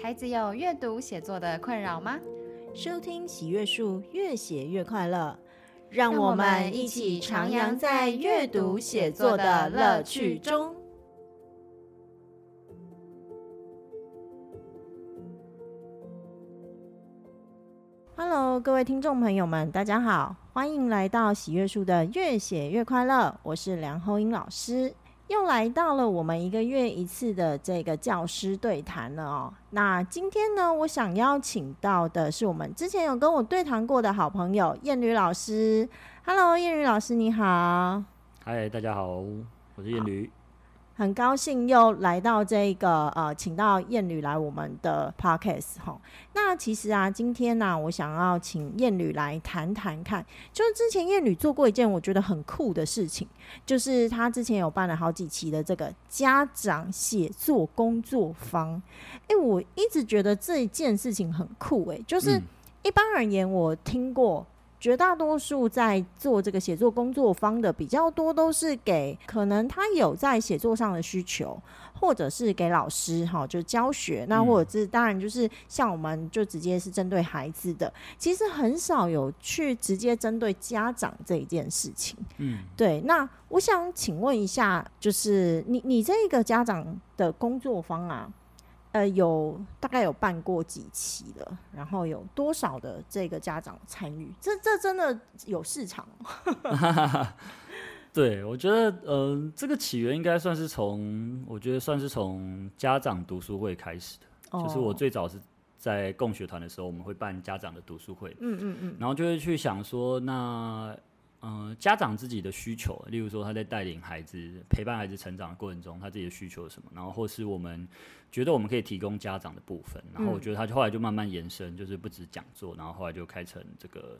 孩子有阅读写作的困扰吗？收听喜悦树，越写越快乐，让我们一起徜徉在阅读写作的乐趣中。Hello，各位听众朋友们，大家好，欢迎来到喜悦树的越写越快乐，我是梁厚英老师。又来到了我们一个月一次的这个教师对谈了哦。那今天呢，我想邀请到的是我们之前有跟我对谈过的好朋友燕履老师。Hello，燕履老师你好。嗨，大家好，我是燕履。很高兴又来到这个呃，请到燕女来我们的 podcast 哈。那其实啊，今天呢、啊，我想要请燕女来谈谈看，就是之前燕女做过一件我觉得很酷的事情，就是她之前有办了好几期的这个家长写作工作坊。哎、欸，我一直觉得这一件事情很酷、欸，哎，就是一般而言，我听过。绝大多数在做这个写作工作方的比较多，都是给可能他有在写作上的需求，或者是给老师哈，就教学。那或者是当然就是像我们就直接是针对孩子的，其实很少有去直接针对家长这一件事情。嗯，对。那我想请问一下，就是你你这个家长的工作方啊？呃，有大概有办过几期了，然后有多少的这个家长参与？这这真的有市场？对，我觉得，嗯、呃，这个起源应该算是从，我觉得算是从家长读书会开始的。哦、就是我最早是在共学团的时候，我们会办家长的读书会，嗯嗯嗯，然后就会去想说，那。嗯、呃，家长自己的需求，例如说他在带领孩子、陪伴孩子成长的过程中，他自己的需求是什么？然后或是我们觉得我们可以提供家长的部分，然后我觉得他就后来就慢慢延伸，就是不止讲座，然后后来就开成这个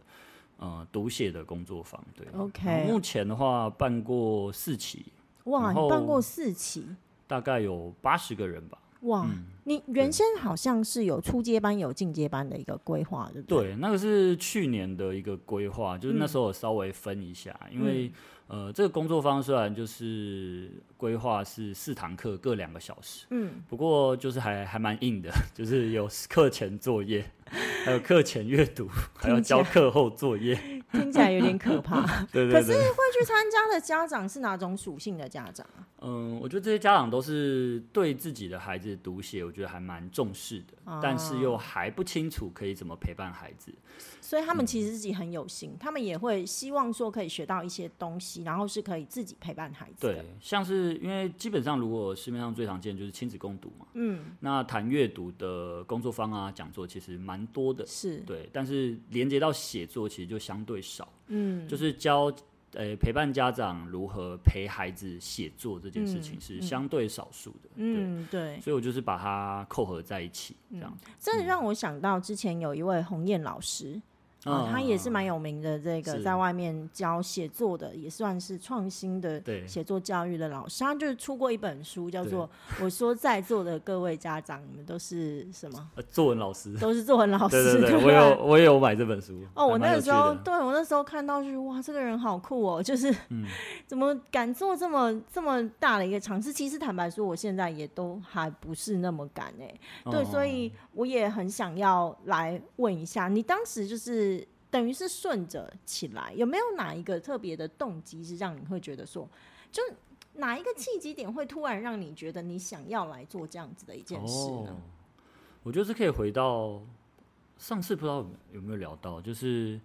呃读写的工作坊。对，OK。目前的话办过四期，哇，你办过四期，大概有八十个人吧。哇，嗯、你原先好像是有初阶班、有进阶班的一个规划，对不对？对，那个是去年的一个规划，就是那时候我稍微分一下，嗯、因为呃，这个工作方虽然就是规划是四堂课各两个小时，嗯，不过就是还还蛮硬的，就是有课前作业，还有课前阅读，还要交课后作业，听起来有点可怕。对，对对对。可是会去参加的家长是哪种属性的家长？嗯，我觉得这些家长都是对自己的孩子读写，我觉得还蛮重视的，哦、但是又还不清楚可以怎么陪伴孩子，所以他们其实自己很有心，嗯、他们也会希望说可以学到一些东西，然后是可以自己陪伴孩子。对，像是因为基本上如果市面上最常见就是亲子共读嘛，嗯，那谈阅读的工作坊啊、讲座其实蛮多的，是对，但是连接到写作其实就相对少，嗯，就是教。呃、欸，陪伴家长如何陪孩子写作这件事情是相对少数的，嗯，对，对，所以我就是把它扣合在一起，这样子。这让我想到之前有一位鸿雁老师。他也是蛮有名的，这个在外面教写作的，也算是创新的写作教育的老师。他就是出过一本书，叫做《我说在座的各位家长，你们都是什么？作文老师，都是作文老师。对对对，对我有我也有买这本书。哦，我那个时候，对我那时候看到就是哇，这个人好酷哦，就是、嗯、怎么敢做这么这么大的一个尝试？其实坦白说，我现在也都还不是那么敢哎。对，哦、所以我也很想要来问一下，你当时就是。等于是顺着起来，有没有哪一个特别的动机是让你会觉得说，就哪一个契机点会突然让你觉得你想要来做这样子的一件事呢？哦，我觉得是可以回到上次不知道有没有聊到，就是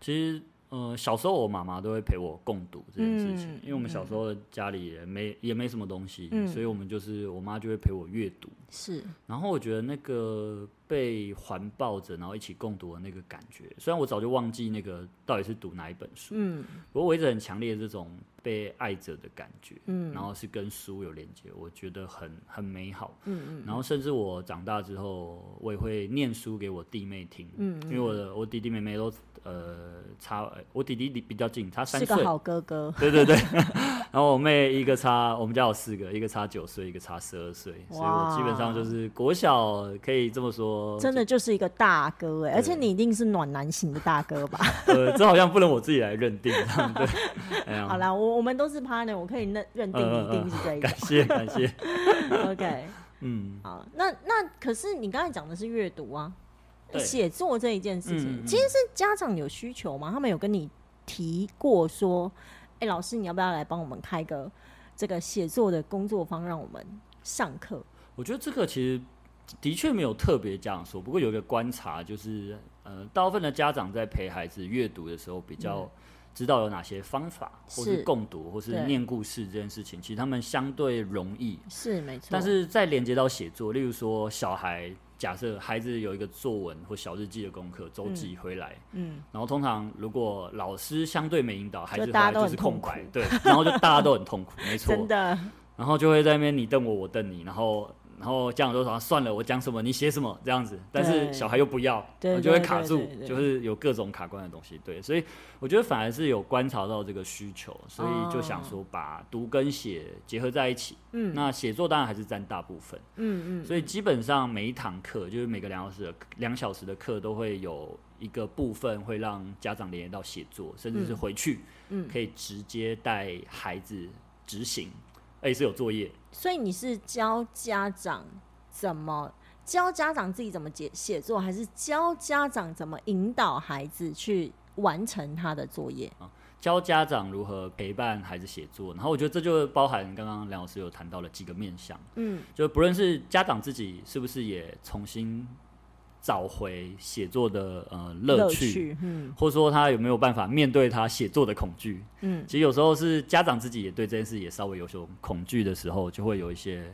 其实。呃，小时候我妈妈都会陪我共读这件事情，嗯、因为我们小时候家里也没、嗯、也没什么东西，嗯、所以我们就是我妈就会陪我阅读。是，然后我觉得那个被环抱着，然后一起共读的那个感觉，虽然我早就忘记那个到底是读哪一本书，嗯，不过我一直很强烈的这种被爱着的感觉，嗯，然后是跟书有连接，我觉得很很美好，嗯嗯，然后甚至我长大之后，我也会念书给我弟妹听，嗯，因为我的我弟弟妹妹都。呃，差我弟弟比较近，差三岁，是个好哥哥。对对对，然后我妹一个差，我们家有四个，一个差九岁，一个差十二岁，所以我基本上就是国小可以这么说，真的就是一个大哥哎，而且你一定是暖男型的大哥吧？呃，这好像不能我自己来认定，对。好啦，我我们都是 partner，我可以认认定一定是这一个。感谢感谢。OK。嗯，好，那那可是你刚才讲的是阅读啊，写作这一件事情，嗯、其实是家长有需求吗？他们有跟你提过说，哎、欸，老师你要不要来帮我们开个这个写作的工作坊，让我们上课？我觉得这个其实的确没有特别这样说，不过有一个观察就是，呃，大部分的家长在陪孩子阅读的时候比较、嗯。知道有哪些方法，或是共读，或是念故事这件事情，其实他们相对容易，是没错。但是再连接到写作，例如说小孩，假设孩子有一个作文或小日记的功课，周记回来，嗯，然后通常如果老师相对没引导，孩子回来就是空白，对，然后就大家都很痛苦，没错，真的，然后就会在那边你瞪我，我瞪你，然后。然后家长都说算了，我讲什么你写什么这样子，但是小孩又不要，我，就会卡住，就是有各种卡关的东西。对，所以我觉得反而是有观察到这个需求，所以就想说把读跟写结合在一起。嗯，那写作当然还是占大部分。嗯嗯，所以基本上每一堂课，就是每个两小时的两小时的课，都会有一个部分会让家长连接到写作，甚至是回去，嗯，可以直接带孩子执行。也是有作业，所以你是教家长怎么教家长自己怎么写写作，还是教家长怎么引导孩子去完成他的作业？啊，教家长如何陪伴孩子写作，然后我觉得这就包含刚刚梁老师有谈到了几个面向，嗯，就不论是家长自己是不是也重新。找回写作的呃乐趣，或者说他有没有办法面对他写作的恐惧，嗯，其实有时候是家长自己也对这件事也稍微有所恐惧的时候，就会有一些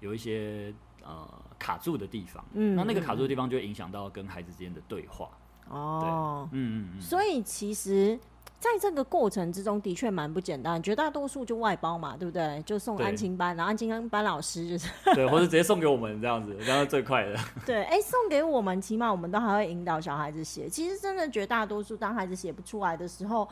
有一些呃卡住的地方，嗯，那那个卡住的地方就会影响到跟孩子之间的对话，哦，嗯嗯嗯，所以其实。在这个过程之中，的确蛮不简单。绝大多数就外包嘛，对不对？就送安亲班，然后安亲班老师就是对，或者直接送给我们这样子，这样最快的。对，哎、欸，送给我们，起码我们都还会引导小孩子写。其实真的绝大多数，当孩子写不出来的时候，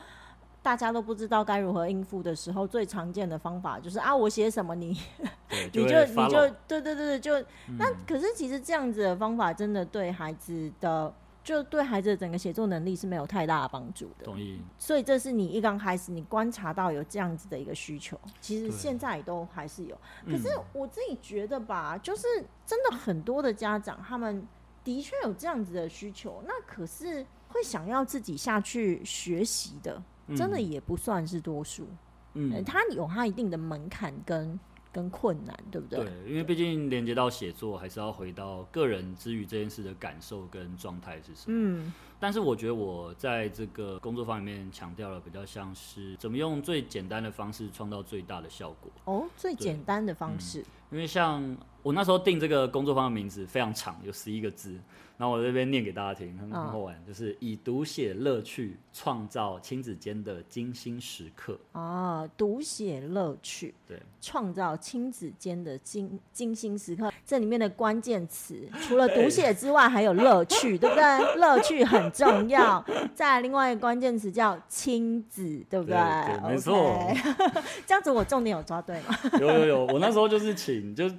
大家都不知道该如何应付的时候，最常见的方法就是啊，我写什么你，你就你就对对对对，就、嗯、那可是其实这样子的方法，真的对孩子的。就对孩子的整个写作能力是没有太大的帮助的。同意。所以这是你一刚开始你观察到有这样子的一个需求，其实现在都还是有。可是我自己觉得吧，就是真的很多的家长，他们的确有这样子的需求，那可是会想要自己下去学习的，真的也不算是多数。嗯，他有他一定的门槛跟。跟困难，对不对？对，因为毕竟连接到写作，还是要回到个人之于这件事的感受跟状态是什么。嗯，但是我觉得我在这个工作坊里面强调了，比较像是怎么用最简单的方式创造最大的效果。哦，最简单的方式。因为像我那时候定这个工作坊的名字非常长，有十一个字。然后我这边念给大家听，很好玩，哦、就是以读写乐趣创造亲子间的精心时刻。哦，读写乐趣，对，创造亲子间的精精心时刻。这里面的关键词除了读写之外，还有乐趣，对不对？乐趣很重要。再来另外一个关键词叫亲子，对不对？对，对，没错。这样子我重点有抓对吗？有有有，我那时候就是请就。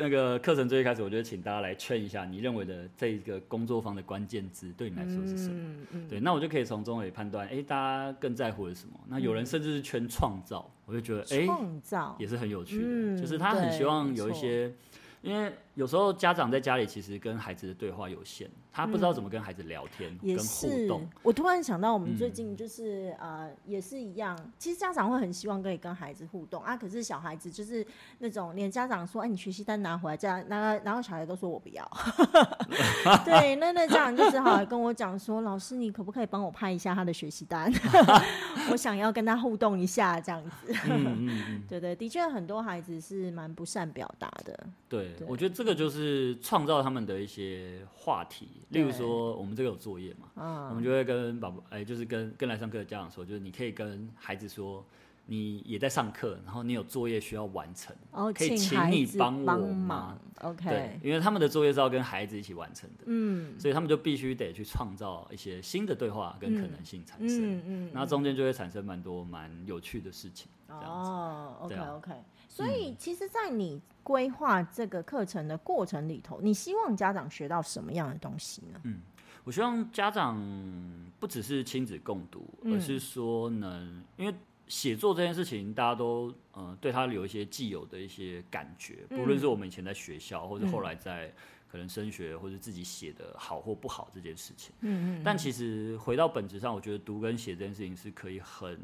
那个课程最一开始，我就请大家来劝一下，你认为的这个工作坊的关键字对你来说是什么？嗯嗯、对，那我就可以从中也判断，哎、欸，大家更在乎的是什么？那有人甚至是圈创造，我就觉得，哎、欸，创造也是很有趣的，嗯、就是他很希望有一些。因为有时候家长在家里其实跟孩子的对话有限，他不知道怎么跟孩子聊天、跟互动。我突然想到，我们最近就是、嗯、呃，也是一样。其实家长会很希望可以跟孩子互动啊，可是小孩子就是那种连家长说：“哎，你学习单拿回来。”这样，然后然后小孩都说我不要。对，那那家长就只好跟我讲说：“老师，你可不可以帮我拍一下他的学习单？我想要跟他互动一下，这样子。嗯”嗯嗯，对对，的确很多孩子是蛮不善表达的。对。对，我觉得这个就是创造他们的一些话题，例如说我们这个有作业嘛，嗯、我们就会跟宝宝，哎，就是跟跟来上课的家长说，就是你可以跟孩子说，你也在上课，然后你有作业需要完成，哦、可以请你帮我吗？OK，对，因为他们的作业是要跟孩子一起完成的，嗯，所以他们就必须得去创造一些新的对话跟可能性产生，嗯嗯，那、嗯。嗯、中间就会产生蛮多蛮有趣的事情，这样子，哦，OK OK。所以，其实，在你规划这个课程的过程里头，你希望家长学到什么样的东西呢？嗯，我希望家长不只是亲子共读，而是说能，因为写作这件事情，大家都呃对他有一些既有的一些感觉，不论是我们以前在学校，或者后来在可能升学，或者自己写的好或不好这件事情。嗯嗯。但其实回到本质上，我觉得读跟写这件事情是可以很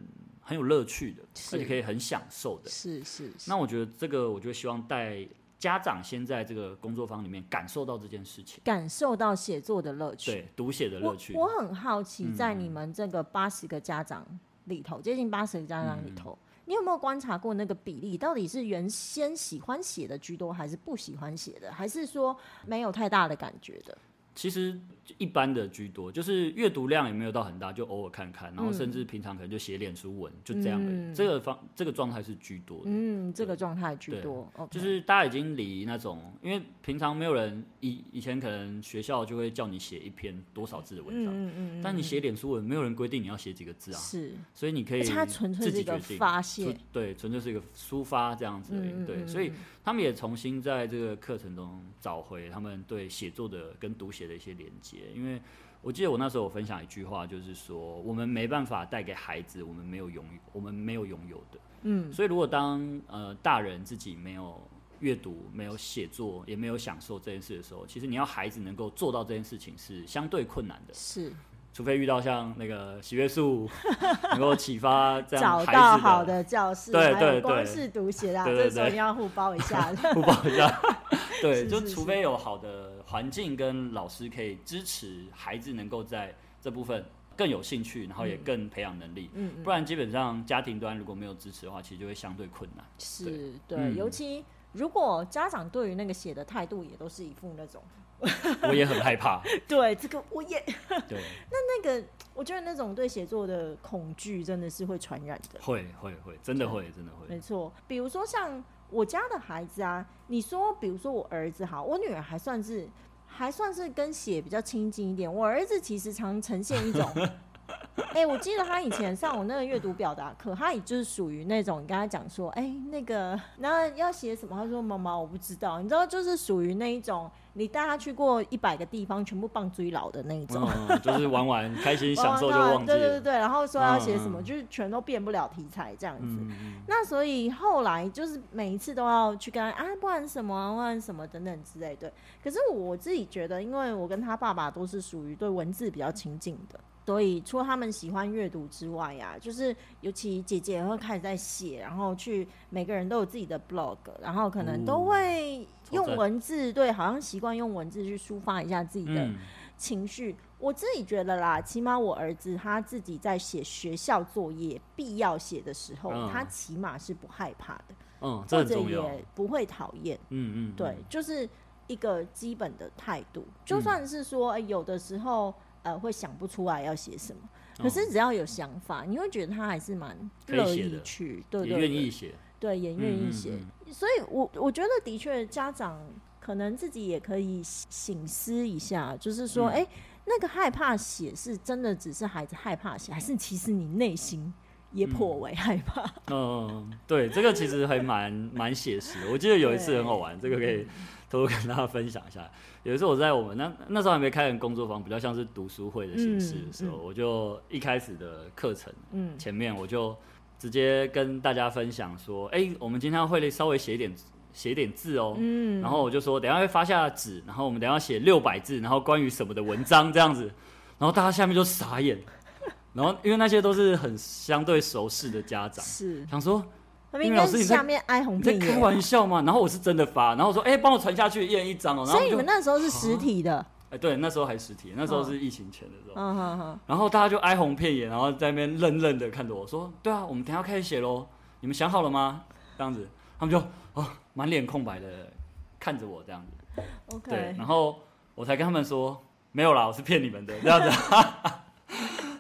很有乐趣的，而且可以很享受的。是是。那我觉得这个，我就希望带家长先在这个工作坊里面感受到这件事情，感受到写作的乐趣，对，读写的乐趣。我，我很好奇，在你们这个八十个家长。里头接近八十个家长里头，嗯，你有没有观察过那个比例？到底是原先喜欢写的居多，还是不喜欢写的，还是说没有太大的感觉的？其实一般的居多，就是阅读量也没有到很大，就偶尔看看，然后甚至平常可能就写脸书文，嗯、就这样。这个方这个状态是居多的。嗯，这个状态居多。就是大家已经离那种，因为平常没有人以以前可能学校就会叫你写一篇多少字的文章，嗯嗯，但你写脸书文，没有人规定你要写几个字啊。是。所以你可以。它纯粹是一个发泄。对，纯粹是一个抒发这样子而已。嗯、对，所以他们也重新在这个课程中找回他们对写作的跟读写的一些连接，因为我记得我那时候我分享一句话，就是说我们没办法带给孩子我们没有拥有我们没有拥有的，嗯，所以如果当呃大人自己没有阅读、没有写作、也没有享受这件事的时候，其实你要孩子能够做到这件事情是相对困难的，是，除非遇到像那个喜悦树 能够启发这样找到好的教室，对对对，光是读写啊，这时候你要互包一下，互包一下。对，就除非有好的环境跟老师可以支持孩子能够在这部分更有兴趣，然后也更培养能力，嗯，不然基本上家庭端如果没有支持的话，其实就会相对困难。是，对，尤其如果家长对于那个写的态度也都是一副那种，我也很害怕。对，这个我也对。那那个，我觉得那种对写作的恐惧真的是会传染的。会会会，真的会真的会。没错，比如说像。我家的孩子啊，你说，比如说我儿子好，我女儿还算是还算是跟血比较亲近一点。我儿子其实常呈现一种，哎、欸，我记得他以前上我那个阅读表达课，他也就是属于那种，你跟他讲说，哎、欸，那个，那要写什么？他说妈妈，我不知道。你知道，就是属于那一种。你带他去过一百个地方，全部棒追老的那一种，嗯，就是玩玩开心 享受就忘记了。对对对对，然后说要写什么，嗯，就是全都变不了题材这样子。那所以后来就是每一次都要去跟他啊，不然什么，不然什么等等之类。对，可是我自己觉得，因为我跟他爸爸都是属于对文字比较亲近的。所以，除了他们喜欢阅读之外呀、啊，就是尤其姐姐也会开始在写，然后去每个人都有自己的 blog，然后可能都会用文字，对，好像习惯用文字去抒发一下自己的情绪、嗯。我自己觉得啦，起码我儿子他自己在写学校作业必要写的时候、嗯，他起码是不害怕的，嗯，或者也不会讨厌，嗯嗯，对，就是一个基本的态度。就算是说、欸、有的时候。呃，会想不出来要写什么，可是只要有想法，哦、你会觉得他还是蛮乐意去，对对，对，愿意。写，对，也愿意写、嗯嗯。所以我我觉得的确，家长可能自己也可以醒思一下，就是说，哎、嗯。欸，那个害怕写是真的只是孩子害怕写，还是其实你内心也颇为害怕？嗯，嗯对，这个其实还蛮蛮写实的。我记得有一次很好玩，这个可以偷偷跟大家分享一下。有一次我在我们那那时候还没开成工作坊，比较像是读书会的形式的时候，嗯。嗯、我就一开始的课程，嗯。前面我就直接跟大家分享说，哎、欸，我们今天会稍微写一点写一点字哦、嗯，然后我就说，等一下会发下纸，然后我们等一下写六百字，然后关于什么的文章这样子，然后大家下面就傻眼，然后因为那些都是很相对熟识的家长，是想说。因为老师，你在你在开玩笑吗？然后我是真的发，然后我说，哎、欸，帮我传下去，一人一张哦。所以你们那时候是实体的？哎、欸，对，那时候还实体，那时候是疫情前的时候。嗯哼哼。然后大家就哀鸿遍野，然后在那边愣愣的看着我说，对啊，我们等下开始写喽，你们想好了吗？这样子，他们就哦，满脸空白的看着我这样子。OK。对，然后我才跟他们说，没有啦，我是骗你们的这样子。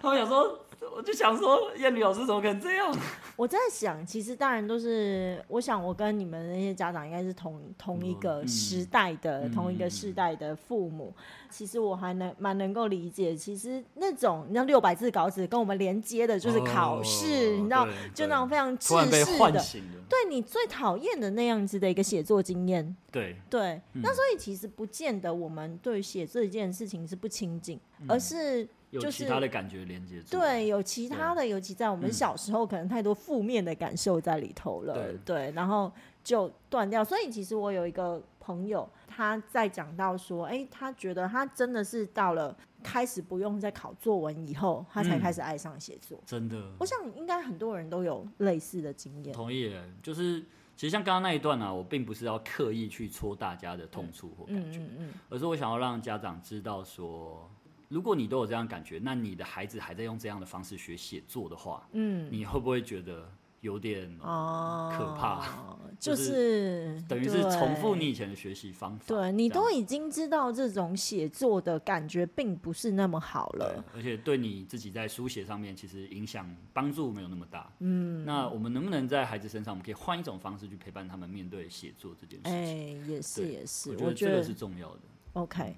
他们想说。我就想说，燕女老师怎么可能这样？我在想，其实当然都是，我想我跟你们那些家长应该是同同一个时代的、嗯、同一个世代的父母。嗯、其实我还能蛮能够理解，其实那种你知道六百字稿纸跟我们连接的就是考试、哦，你知道，就那种非常制式的，对你最讨厌的那样子的一个写作经验。对对、嗯，那所以其实不见得我们对写这件事情是不亲近、嗯，而是。有其他的感觉连接住，对，有其他的，尤其在我们小时候，可能太多负面的感受在里头了，对，对，然后就断掉。所以其实我有一个朋友，他在讲到说，哎，他觉得他真的是到了开始不用再考作文以后，他才开始爱上写作。真的，我想应该很多人都有类似的经验。同意，就是其实像刚刚那一段呢、啊，我并不是要刻意去戳大家的痛处或感觉，嗯嗯嗯，而是我想要让家长知道说。如果你都有这样感觉，那你的孩子还在用这样的方式学写作的话，嗯，你会不会觉得有点可怕？哦、就是、等于是重复你以前的学习方法。对，你都已经知道这种写作的感觉并不是那么好了，而且对你自己在书写上面其实影响帮助没有那么大。嗯，那我们能不能在孩子身上，我们可以换一种方式去陪伴他们面对写作这件事情？哎、欸，也是也是，我觉得这个是重要的。OK。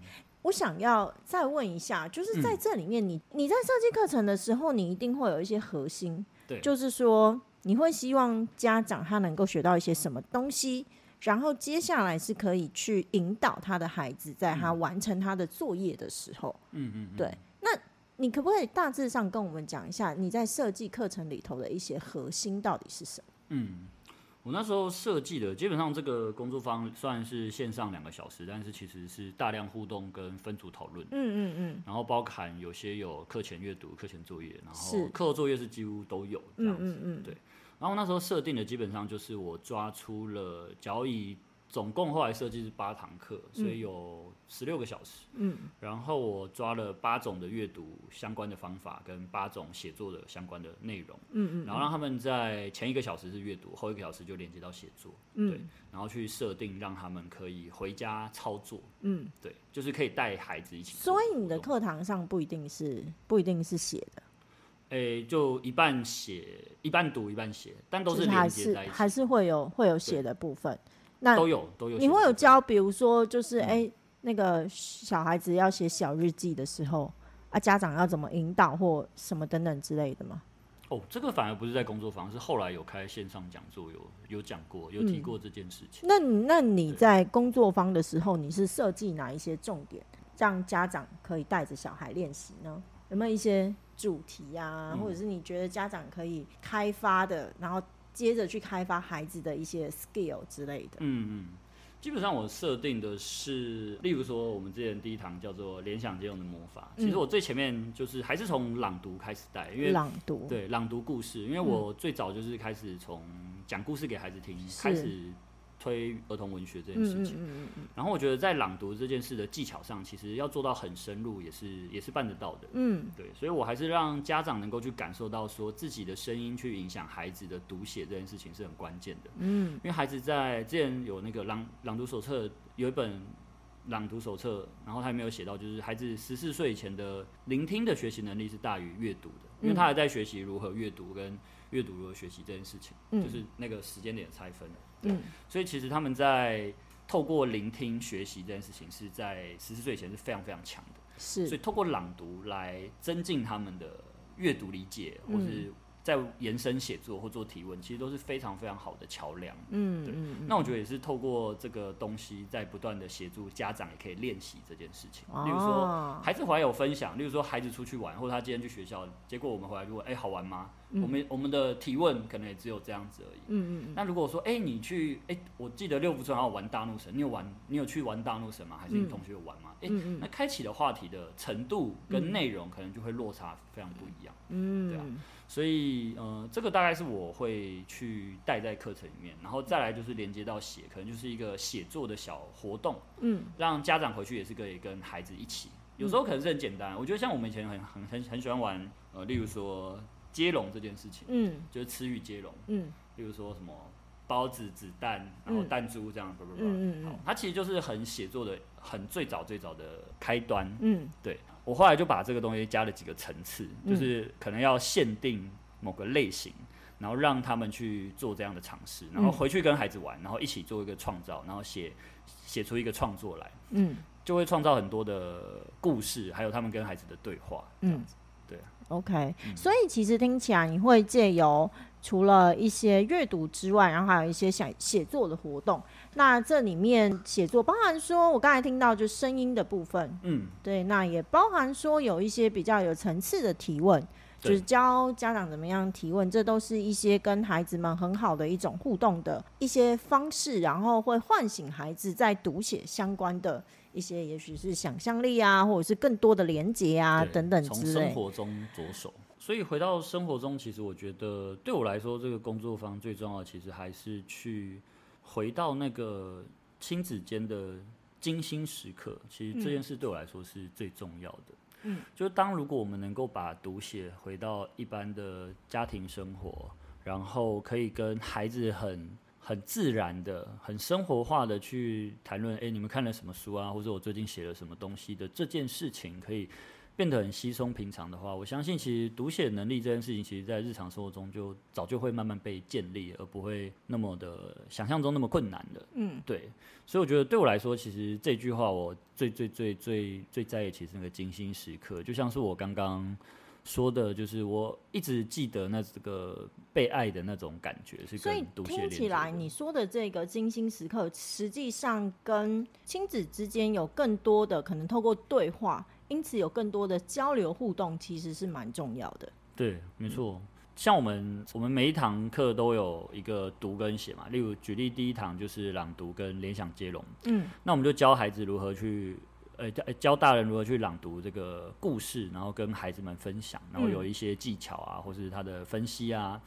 嗯我想要再问一下，就是在这里面你，你、嗯、你在设计课程的时候，你一定会有一些核心，对，就是说你会希望家长他能够学到一些什么东西，然后接下来是可以去引导他的孩子，在他完成他的作业的时候，嗯嗯，对。那你可不可以大致上跟我们讲一下你在设计课程里头的一些核心到底是什么？嗯。我那时候设计的，基本上这个工作坊算是线上两个小时，但是其实是大量互动跟分组讨论。嗯嗯嗯。然后包含有些有课前阅读、课前作业，然后课后作业是几乎都有这样子。嗯嗯嗯。对。然后那时候设定的基本上就是我抓出了，假如以总共后来设计是八堂课，所以有十六个小时。嗯，然后我抓了八种的阅读相关的方法，跟八种写作的相关的内容。嗯嗯，然后让他们在前一个小时是阅读，后一个小时就连接到写作。嗯，对，然后去设定让他们可以回家操作。嗯，对，就是可以带孩子一起。所以你的课堂上不一定是不一定是写的。诶，就一半写，一半读，一半写，但都是连接在一起，还是会有会有写的部分。那都有都有，你会有教，比如说就是哎、那个小孩子要写小日记的时候啊，家长要怎么引导或什么等等之类的吗？哦，这个反而不是在工作坊，是后来有开线上讲座，有有讲过，有提过这件事情。嗯、那那你在工作坊的时候，你是设计哪一些重点，让家长可以带着小孩练习呢？有没有一些主题啊，嗯、或者是你觉得家长可以开发的，然后？接着去开发孩子的一些 skill 之类的。嗯嗯，基本上我设定的是，例如说我们之前第一堂叫做联想借用的魔法。其实我最前面就是还是从朗读开始带，因为朗读对朗读故事，因为我最早就是开始从讲故事给孩子听开始。推儿童文学这件事情，然后我觉得在朗读这件事的技巧上，其实要做到很深入，也是也是办得到的。嗯，对，所以我还是让家长能够去感受到，说自己的声音去影响孩子的读写这件事情是很关键的。嗯，因为孩子在之前有那个朗朗读手册，有一本朗读手册，然后他也没有写到，就是孩子十四岁以前的聆听的学习能力是大于阅读的，因为他还在学习如何阅读跟阅读如何学习这件事情，就是那个时间点拆分。嗯，所以其实他们在透过聆听学习这件事情，是在十四岁以前是非常非常强的。是，所以透过朗读来增进他们的阅读理解，或是在延伸写作或做提问，其实都是非常非常好的桥梁。嗯，对。那我觉得也是透过这个东西，在不断的协助家长也可以练习这件事情。例如说，孩子回来有分享，例如说孩子出去玩，或者他今天去学校，结果我们回来就问哎好玩吗？嗯、我们我们的提问可能也只有这样子而已。嗯嗯，那如果说，哎、欸，你去，哎、欸，我记得六福村还有玩大怒神，你有玩，你有去玩大怒神吗？还是你同学有玩吗？哎、嗯欸，那开启的话题的程度跟内容可能就会落差非常不一样。嗯，对啊。所以，呃，这个大概是我会去带在课程里面，然后再来就是连接到写，可能就是一个写作的小活动。嗯，让家长回去也是可以跟孩子一起。有时候可能是很简单，我觉得像我们以前很很很很喜欢玩，呃，例如说。接龙这件事情，嗯，就是词语接龙，嗯，例如说什么包子、子弹，然后弹珠这样，不不不，嗯嗯，好，它其实就是很写作的很最早最早的开端，嗯，对，我后来就把这个东西加了几个层次，就是可能要限定某个类型，然后让他们去做这样的尝试，然后回去跟孩子玩，然后一起做一个创造，然后写写出一个创作来，嗯，就会创造很多的故事，还有他们跟孩子的对话，这样子。对，OK，、嗯、所以其实听起来你会借由除了一些阅读之外，然后还有一些想写作的活动。那这里面写作包含说，我刚才听到就声音的部分，嗯，对，那也包含说有一些比较有层次的提问，就是教家长怎么样提问，这都是一些跟孩子们很好的一种互动的一些方式，然后会唤醒孩子在读写相关的。一些也许是想象力啊，或者是更多的连接啊等等之类。从生活中着手，所以回到生活中，其实我觉得对我来说，这个工作方最重要的，其实还是去回到那个亲子间的精心时刻。其实这件事对我来说是最重要的。嗯，就当如果我们能够把读写回到一般的家庭生活，然后可以跟孩子很。很自然的、很生活化的去谈论，哎，你们看了什么书啊？或者我最近写了什么东西的这件事情，可以变得很稀松平常的话，我相信其实读写能力这件事情，其实在日常生活中就早就会慢慢被建立，而不会那么的想象中那么困难的。嗯，对。所以我觉得对我来说，其实这句话我最最最最最在意，其实那个精心时刻，就像是我刚刚。说的就是我一直记得那这个被爱的那种感觉。所以听起来你说的这个精心时刻，实际上跟亲子之间有更多的可能透过对话，因此有更多的交流互动，其实是蛮重要的。对，没错。嗯、像我们我们每一堂课都有一个读跟写嘛，例如举例第一堂就是朗读跟联想接龙，嗯，那我们就教孩子如何去。呃，教教大人如何去朗读这个故事，然后跟孩子们分享，然后有一些技巧啊，或是他的分析啊，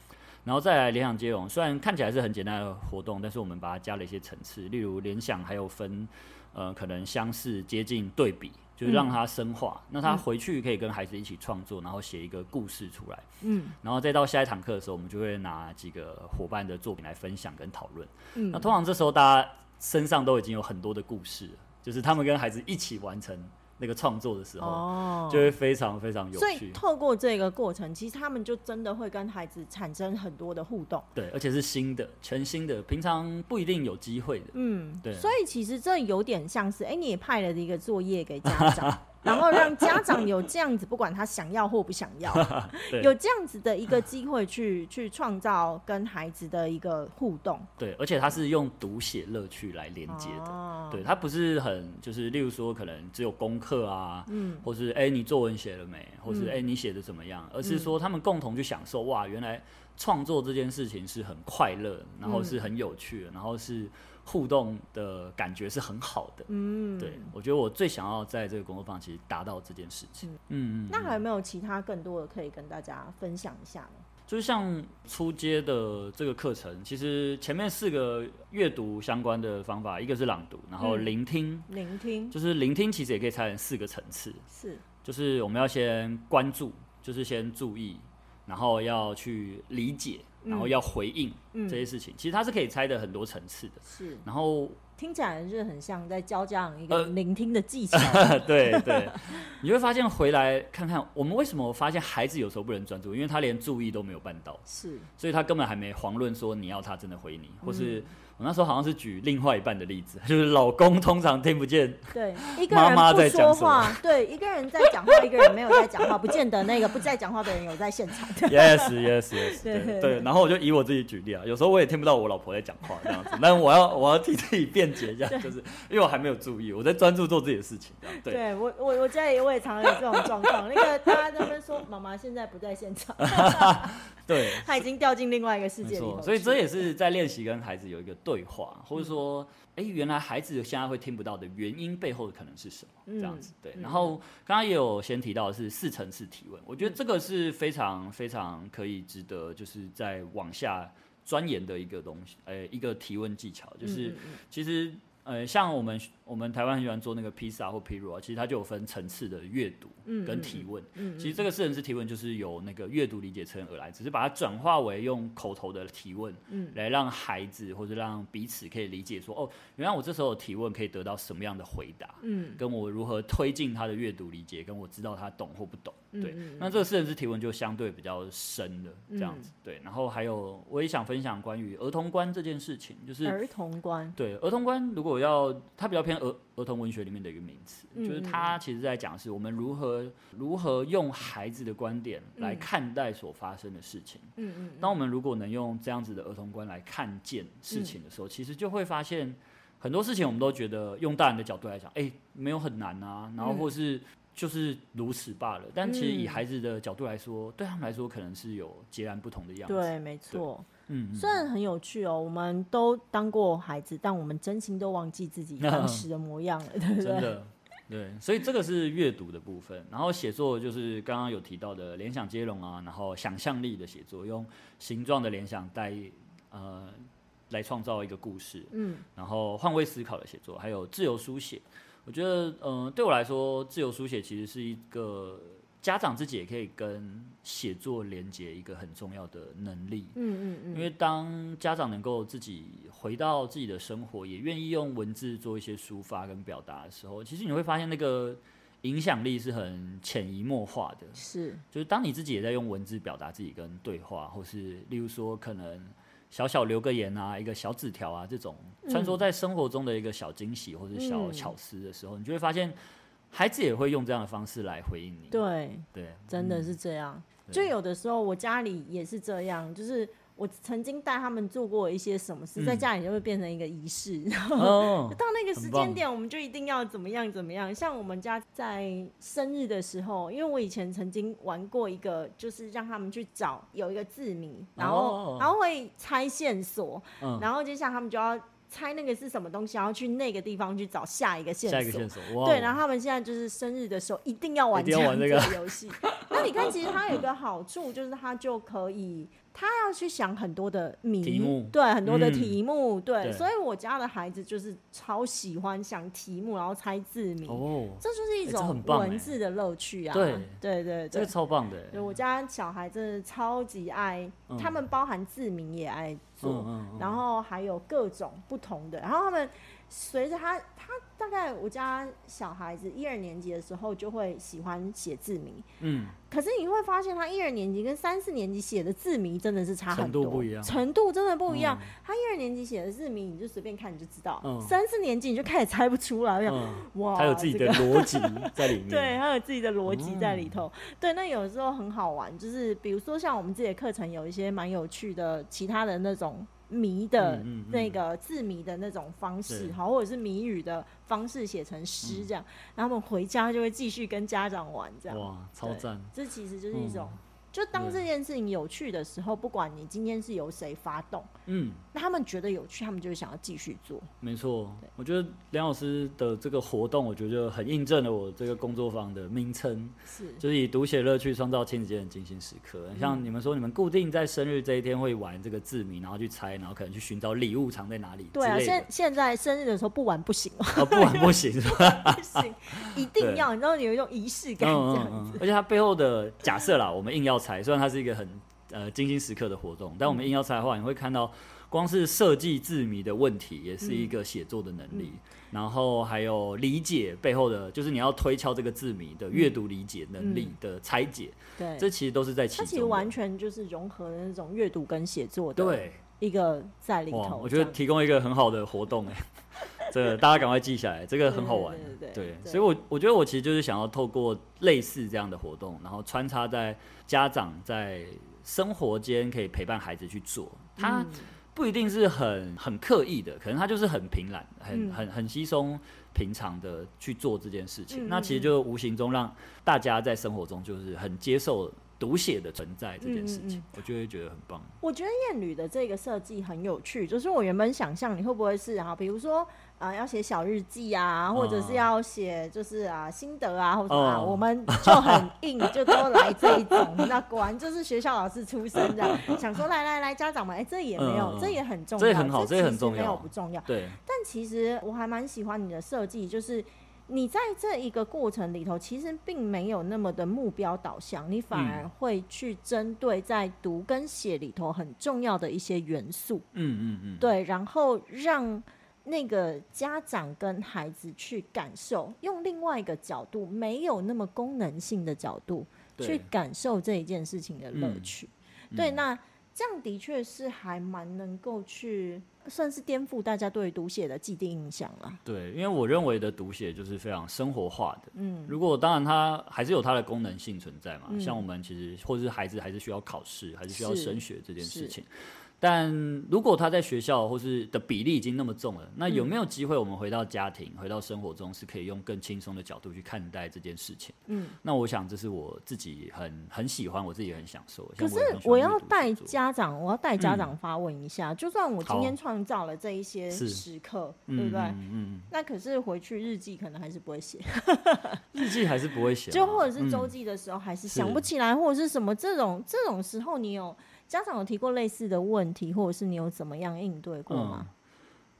然后再来联想接龙。虽然看起来是很简单的活动，但是我们把它加了一些层次，例如联想还有分，呃，可能相似、接近、对比，就是让他深化。那他回去可以跟孩子一起创作，然后写一个故事出来。嗯，然后再到下一堂课的时候，我们就会拿几个伙伴的作品来分享跟讨论。嗯，那通常这时候大家身上都已经有很多的故事了。就是他们跟孩子一起完成那个创作的时候，哦，就会非常非常有趣。所以透过这个过程，其实他们就真的会跟孩子产生很多的互动。对，而且是新的、全新的，平常不一定有机会的。嗯，对。所以其实这有点像是，哎、欸，你也派了一个作业给家长。然后让家长有这样子，不管他想要或不想要，有这样子的一个机会去 去创造跟孩子的一个互动。对，而且他是用读写乐趣来连接的。哦、对，他不是很就是，例如说可能只有功课啊，嗯，或是哎你作文写了没，或是哎你写的怎么样，嗯、而是说他们共同去享受哇，原来创作这件事情是很快乐，然后是很有趣的，然后是。互动的感觉是很好的，嗯，对，我觉得我最想要在这个工作坊其实达到这件事情，嗯。嗯。那还有没有其他更多的可以跟大家分享一下呢？就是像初阶的这个课程，其实前面四个阅读相关的方法，一个是朗读，然后聆听，嗯、聆听，就是聆听其实也可以拆成四个层次，是，就是我们要先关注，就是先注意，然后要去理解。然后要回应这些事情，其实它是可以拆的很多层次的。是，然后听起来是很像在教这样一个聆听的技巧。呃、对对，你会发现回来看看，我们为什么发现孩子有时候不能专注，因为他连注意都没有办到。是，所以他根本还没遑论说你要他真的回你，或是。嗯我那时候好像是举另外一半的例子，就是老公通常听不见，对，一个人不说话，对，一个人在讲话，一个人没有在讲话，不见得那个不在讲话的人有在现场。Yes, yes, yes，对对，对。然后我就以我自己举例啊，有时候我也听不到我老婆在讲话这样子，但我要我要替自己辩解一下，就是因为我还没有注意，我在专注做自己的事情。对，对我我我家里我也常常有这种状况，那个大家在那边说妈妈现在不在现场。对，他已经掉进另外一个世界里头，所以这也是在练习跟孩子有一个对话，或者说，哎、欸，原来孩子现在会听不到的原因背后的可能是什么？这样子，对。然后刚刚也有先提到的是四层次提问，我觉得这个是非常非常可以值得，就是在往下钻研的一个东西，呃，一个提问技巧，就是其实。呃，像我们我们台湾很喜欢做那个披萨或披露啊，其实它就有分层次的阅读跟提问。嗯，嗯，嗯，其实这个四层次提问就是由那个阅读理解层而来，只是把它转化为用口头的提问，嗯，来让孩子或者让彼此可以理解说，哦，原来我这时候的提问可以得到什么样的回答，嗯，跟我如何推进他的阅读理解，跟我知道他懂或不懂。对，那这个四层次提问就相对比较深的这样子。对，然后还有我也想分享关于儿童观这件事情，就是儿童观。对，儿童观如果要它比较偏儿儿童文学里面的一个名词，嗯、就是它其实在讲是我们如何如何用孩子的观点来看待所发生的事情。嗯嗯。当我们如果能用这样子的儿童观来看见事情的时候，嗯、其实就会发现很多事情我们都觉得用大人的角度来讲，哎、欸，没有很难啊，然后或是就是如此罢了。但其实以孩子的角度来说，对他们来说可能是有截然不同的样子。对，没错。嗯，虽然很有趣哦，我们都当过孩子，但我们真心都忘记自己当时的模样了，对不对？真的，对，所以这个是阅读的部分，然后写作就是刚刚有提到的联想接龙啊，然后想象力的写作，用形状的联想带呃来创造一个故事，嗯，然后换位思考的写作，还有自由书写，我觉得，嗯、呃，对我来说，自由书写其实是一个。家长自己也可以跟写作连接一个很重要的能力，嗯嗯嗯，因为当家长能够自己回到自己的生活，也愿意用文字做一些抒发跟表达的时候，其实你会发现那个影响力是很潜移默化的。是，就是当你自己也在用文字表达自己跟对话，或是例如说可能小小留个言啊，一个小纸条啊，这种穿梭在生活中的一个小惊喜或者小巧思的时候，你就会发现。孩子也会用这样的方式来回应你。对对，真的是这样。嗯、就有的时候我家里也是这样，就是我曾经带他们做过一些什么事，嗯、在家里就会变成一个仪式。然后、哦、到那个时间点，我们就一定要怎么样怎么样。像我们家在生日的时候，因为我以前曾经玩过一个，就是让他们去找有一个字谜，然后、哦、然后会猜线索，嗯、然后接下来他们就要。猜那个是什么东西，然后去那个地方去找下一个线索。下一个线索，对，然后他们现在就是生日的时候一定要玩这样子的游戏。那你看，其实它有一个好处，就是它就可以，他要去想很多的谜，题目，对，很多的题目，嗯、对，对，所以我家的孩子就是超喜欢想题目，然后猜字谜。哦，这就是一种文字的乐趣啊！对，对，对，对，这个超棒的。对，我家小孩真的超级爱，嗯、他们包含字谜也爱。做，然后还有各种不同的，然后他们随着他，他大概我家小孩子一二年级的时候就会喜欢写字谜，嗯，可是你会发现他一二年级跟三四年级写的字谜真的是差很多，程度不一样，程度真的不一样。他一二年级写的字谜你就随便看你就知道，三四年级你就开始猜不出来，哇，他有自己的逻辑在里面，对，他有自己的逻辑在里头，对，那有时候很好玩，就是比如说像我们自己的课程有一些蛮有趣的其他的那种。谜的那个字谜的那种方式，好，或者是谜语的方式写成诗这样，然后他们回家就会继续跟家长玩这样。哇，超赞！这其实就是一种。就当这件事情有趣的时候，不管你今天是由谁发动，嗯，那他们觉得有趣，他们就会想要继续做。没错，我觉得梁老师的这个活动，我觉得很印证了我这个工作坊的名称，是就是以读写乐趣创造亲子间的精心时刻。像你们说，你们固定在生日这一天会玩这个字谜，然后去猜，然后可能去寻找礼物藏在哪里。对啊，现现在生日的时候不玩不行哦，不玩不行是吧？不行，一定要，你知道有一种仪式感这样子。而且它背后的假设啦，我们硬要猜。虽然它是一个很呃精心时刻的活动，但我们硬要猜的话，你会看到光是设计字谜的问题，也是一个写作的能力。然后还有理解背后的，就是你要推敲这个字谜的阅读理解能力的拆解。对、嗯，这其实都是在其中。它其实完全就是融合了那种阅读跟写作的一个在里头。我觉得提供一个很好的活动哎、欸，这个大家赶快记下来，这个很好玩。对，对，对，对，对，对，所以我我觉得我其实就是想要透过类似这样的活动，然后穿插在。家长在生活间可以陪伴孩子去做，他不一定是很很刻意的，可能他就是很平懒、很很很稀松平常的去做这件事情。那其实就无形中让大家在生活中就是很接受读写的存在这件事情，我就会觉得很棒。我觉得燕女的这个设计很有趣，就是我原本想象你会不会是啊，比如说。啊、呃，要写小日记啊，或者是要写就是啊心得啊，或者啊，哦、我们就很硬，就都来这一种。那果然就是学校老师出身这样，想说来来来，家长们，哎、欸，这也没有，嗯、这也很重要，这也很好，这也很重要，没有不重要。对。但其实我还蛮喜欢你的设计，就是你在这一个过程里头，其实并没有那么的目标导向，你反而会去针对在读跟写里头很重要的一些元素。嗯嗯嗯。对，然后让。那个家长跟孩子去感受，用另外一个角度，没有那么功能性的角度去感受这一件事情的乐趣。对，那这样的确是还蛮能够去算是颠覆大家对读写的既定印象了。对，因为我认为的读写就是非常生活化的。嗯，如果当然它还是有它的功能性存在嘛，嗯、像我们其实或者是孩子还是需要考试，还是需要升学这件事情。但如果他在学校或是的比例已经那么重了，那有没有机会我们回到家庭、嗯、回到生活中，是可以用更轻松的角度去看待这件事情？嗯，那我想这是我自己很很喜欢，我自己很享受。可是我要带家长，我要带家长发问一下，嗯、就算我今天创造了这一些时刻，对不对？嗯，嗯，那可是回去日记可能还是不会写，日记还是不会写，就或者是周记的时候还是想不起来，或者是什么这种这种时候，你有？家长有提过类似的问题，或者是你有怎么样应对过吗？嗯、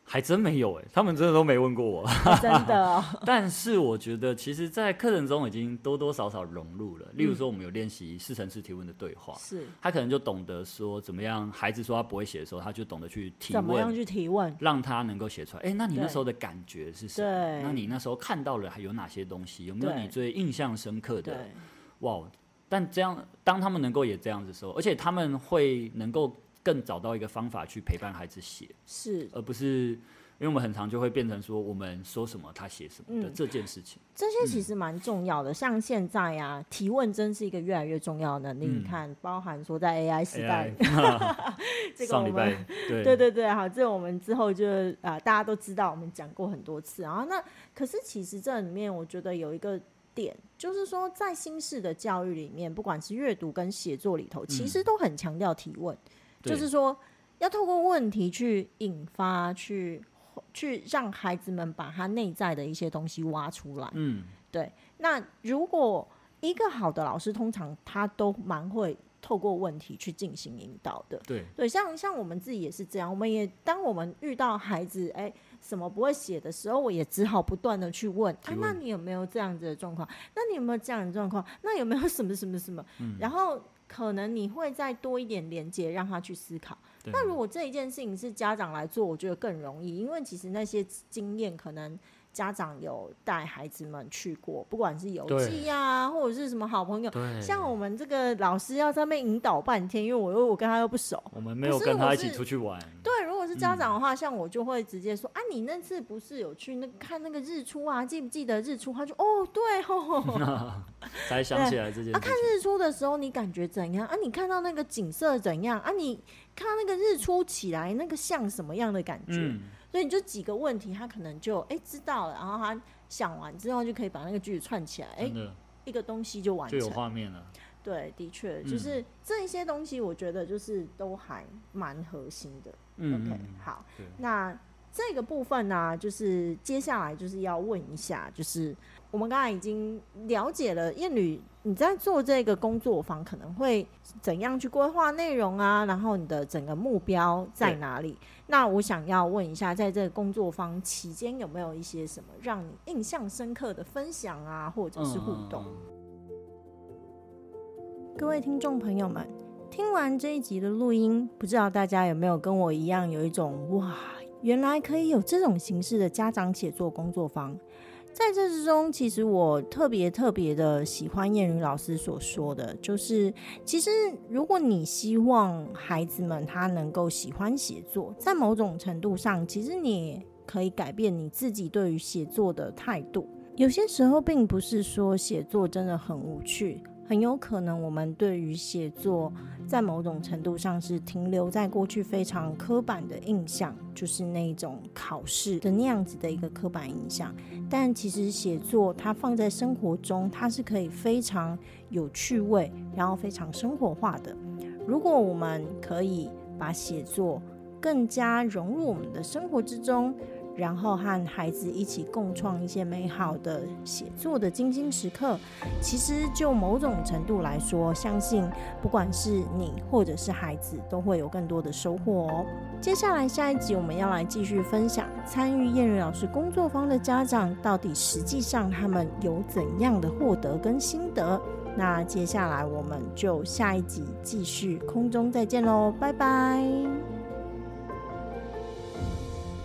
还真没有哎、欸，他们真的都没问过我，真的、哦。但是我觉得，其实，在课程中已经多多少少融入了。例如说，我们有练习四层次提问的对话，是、嗯、他可能就懂得说怎么样。孩子说他不会写的时候，他就懂得去提问，怎么样去提问，让他能够写出来。哎、欸，那你那时候的感觉是什么？对，那你那时候看到了还有哪些东西？有没有你最印象深刻的？哇！但这样，当他们能够也这样子的时候，而且他们会能够更找到一个方法去陪伴孩子写，是，而不是因为我们很常就会变成说我们说什么他写什么的、嗯、这件事情。这些其实蛮重要的，嗯、像现在啊，提问真是一个越来越重要的能力。嗯、你看，包含说在 AI 时代，这个我们对对对对，好，这个我们之后就啊、呃，大家都知道，我们讲过很多次啊。那可是其实这里面，我觉得有一个。点就是说，在新式的教育里面，不管是阅读跟写作里头，其实都很强调提问，嗯、就是说要透过问题去引发，去去让孩子们把他内在的一些东西挖出来。嗯，对。那如果一个好的老师，通常他都蛮会透过问题去进行引导的。对对，像像我们自己也是这样，我们也当我们遇到孩子，哎、欸。什么不会写的时候，我也只好不断的去问，问啊，那你有没有这样子的状况？那你有没有这样的状况？那有没有什么什么什么？嗯、然后可能你会再多一点连接，让他去思考。那如果这一件事情是家长来做，我觉得更容易，因为其实那些经验可能。家长有带孩子们去过，不管是游记呀，或者是什么好朋友，像我们这个老师要在那边引导半天，因为我又我跟他又不熟，我们没有跟他一起出去玩。对，如果是家长的话，嗯、像我就会直接说啊，你那次不是有去那看那个日出啊？记不记得日出？他就哦，对哦，才想起来这件事。啊，看日出的时候你感觉怎样啊？你看到那个景色怎样啊？你看到那个日出起来那个像什么样的感觉？嗯所以你就几个问题，他可能就哎、欸、知道了，然后他想完之后就可以把那个句子串起来，哎、欸，一个东西就完成，就有画面了。对，的确，就是这一些东西，我觉得就是都还蛮核心的。嗯，OK，好，那这个部分呢、啊，就是接下来就是要问一下，就是。我们刚才已经了解了燕女，你在做这个工作坊可能会怎样去规划内容啊？然后你的整个目标在哪里？那我想要问一下，在这个工作坊期间有没有一些什么让你印象深刻的分享啊，或者是互动？嗯、各位听众朋友们，听完这一集的录音，不知道大家有没有跟我一样有一种哇，原来可以有这种形式的家长写作工作坊。在这之中，其实我特别特别的喜欢彦吕老师所说的，就是其实如果你希望孩子们他能够喜欢写作，在某种程度上，其实你可以改变你自己对于写作的态度。有些时候，并不是说写作真的很无趣。很有可能，我们对于写作，在某种程度上是停留在过去非常刻板的印象，就是那种考试的那样子的一个刻板印象。但其实写作，它放在生活中，它是可以非常有趣味，然后非常生活化的。如果我们可以把写作更加融入我们的生活之中。然后和孩子一起共创一些美好的写作的精心时刻，其实就某种程度来说，相信不管是你或者是孩子，都会有更多的收获哦。接下来下一集我们要来继续分享参与彦吕老师工作坊的家长，到底实际上他们有怎样的获得跟心得。那接下来我们就下一集继续空中再见喽，拜拜。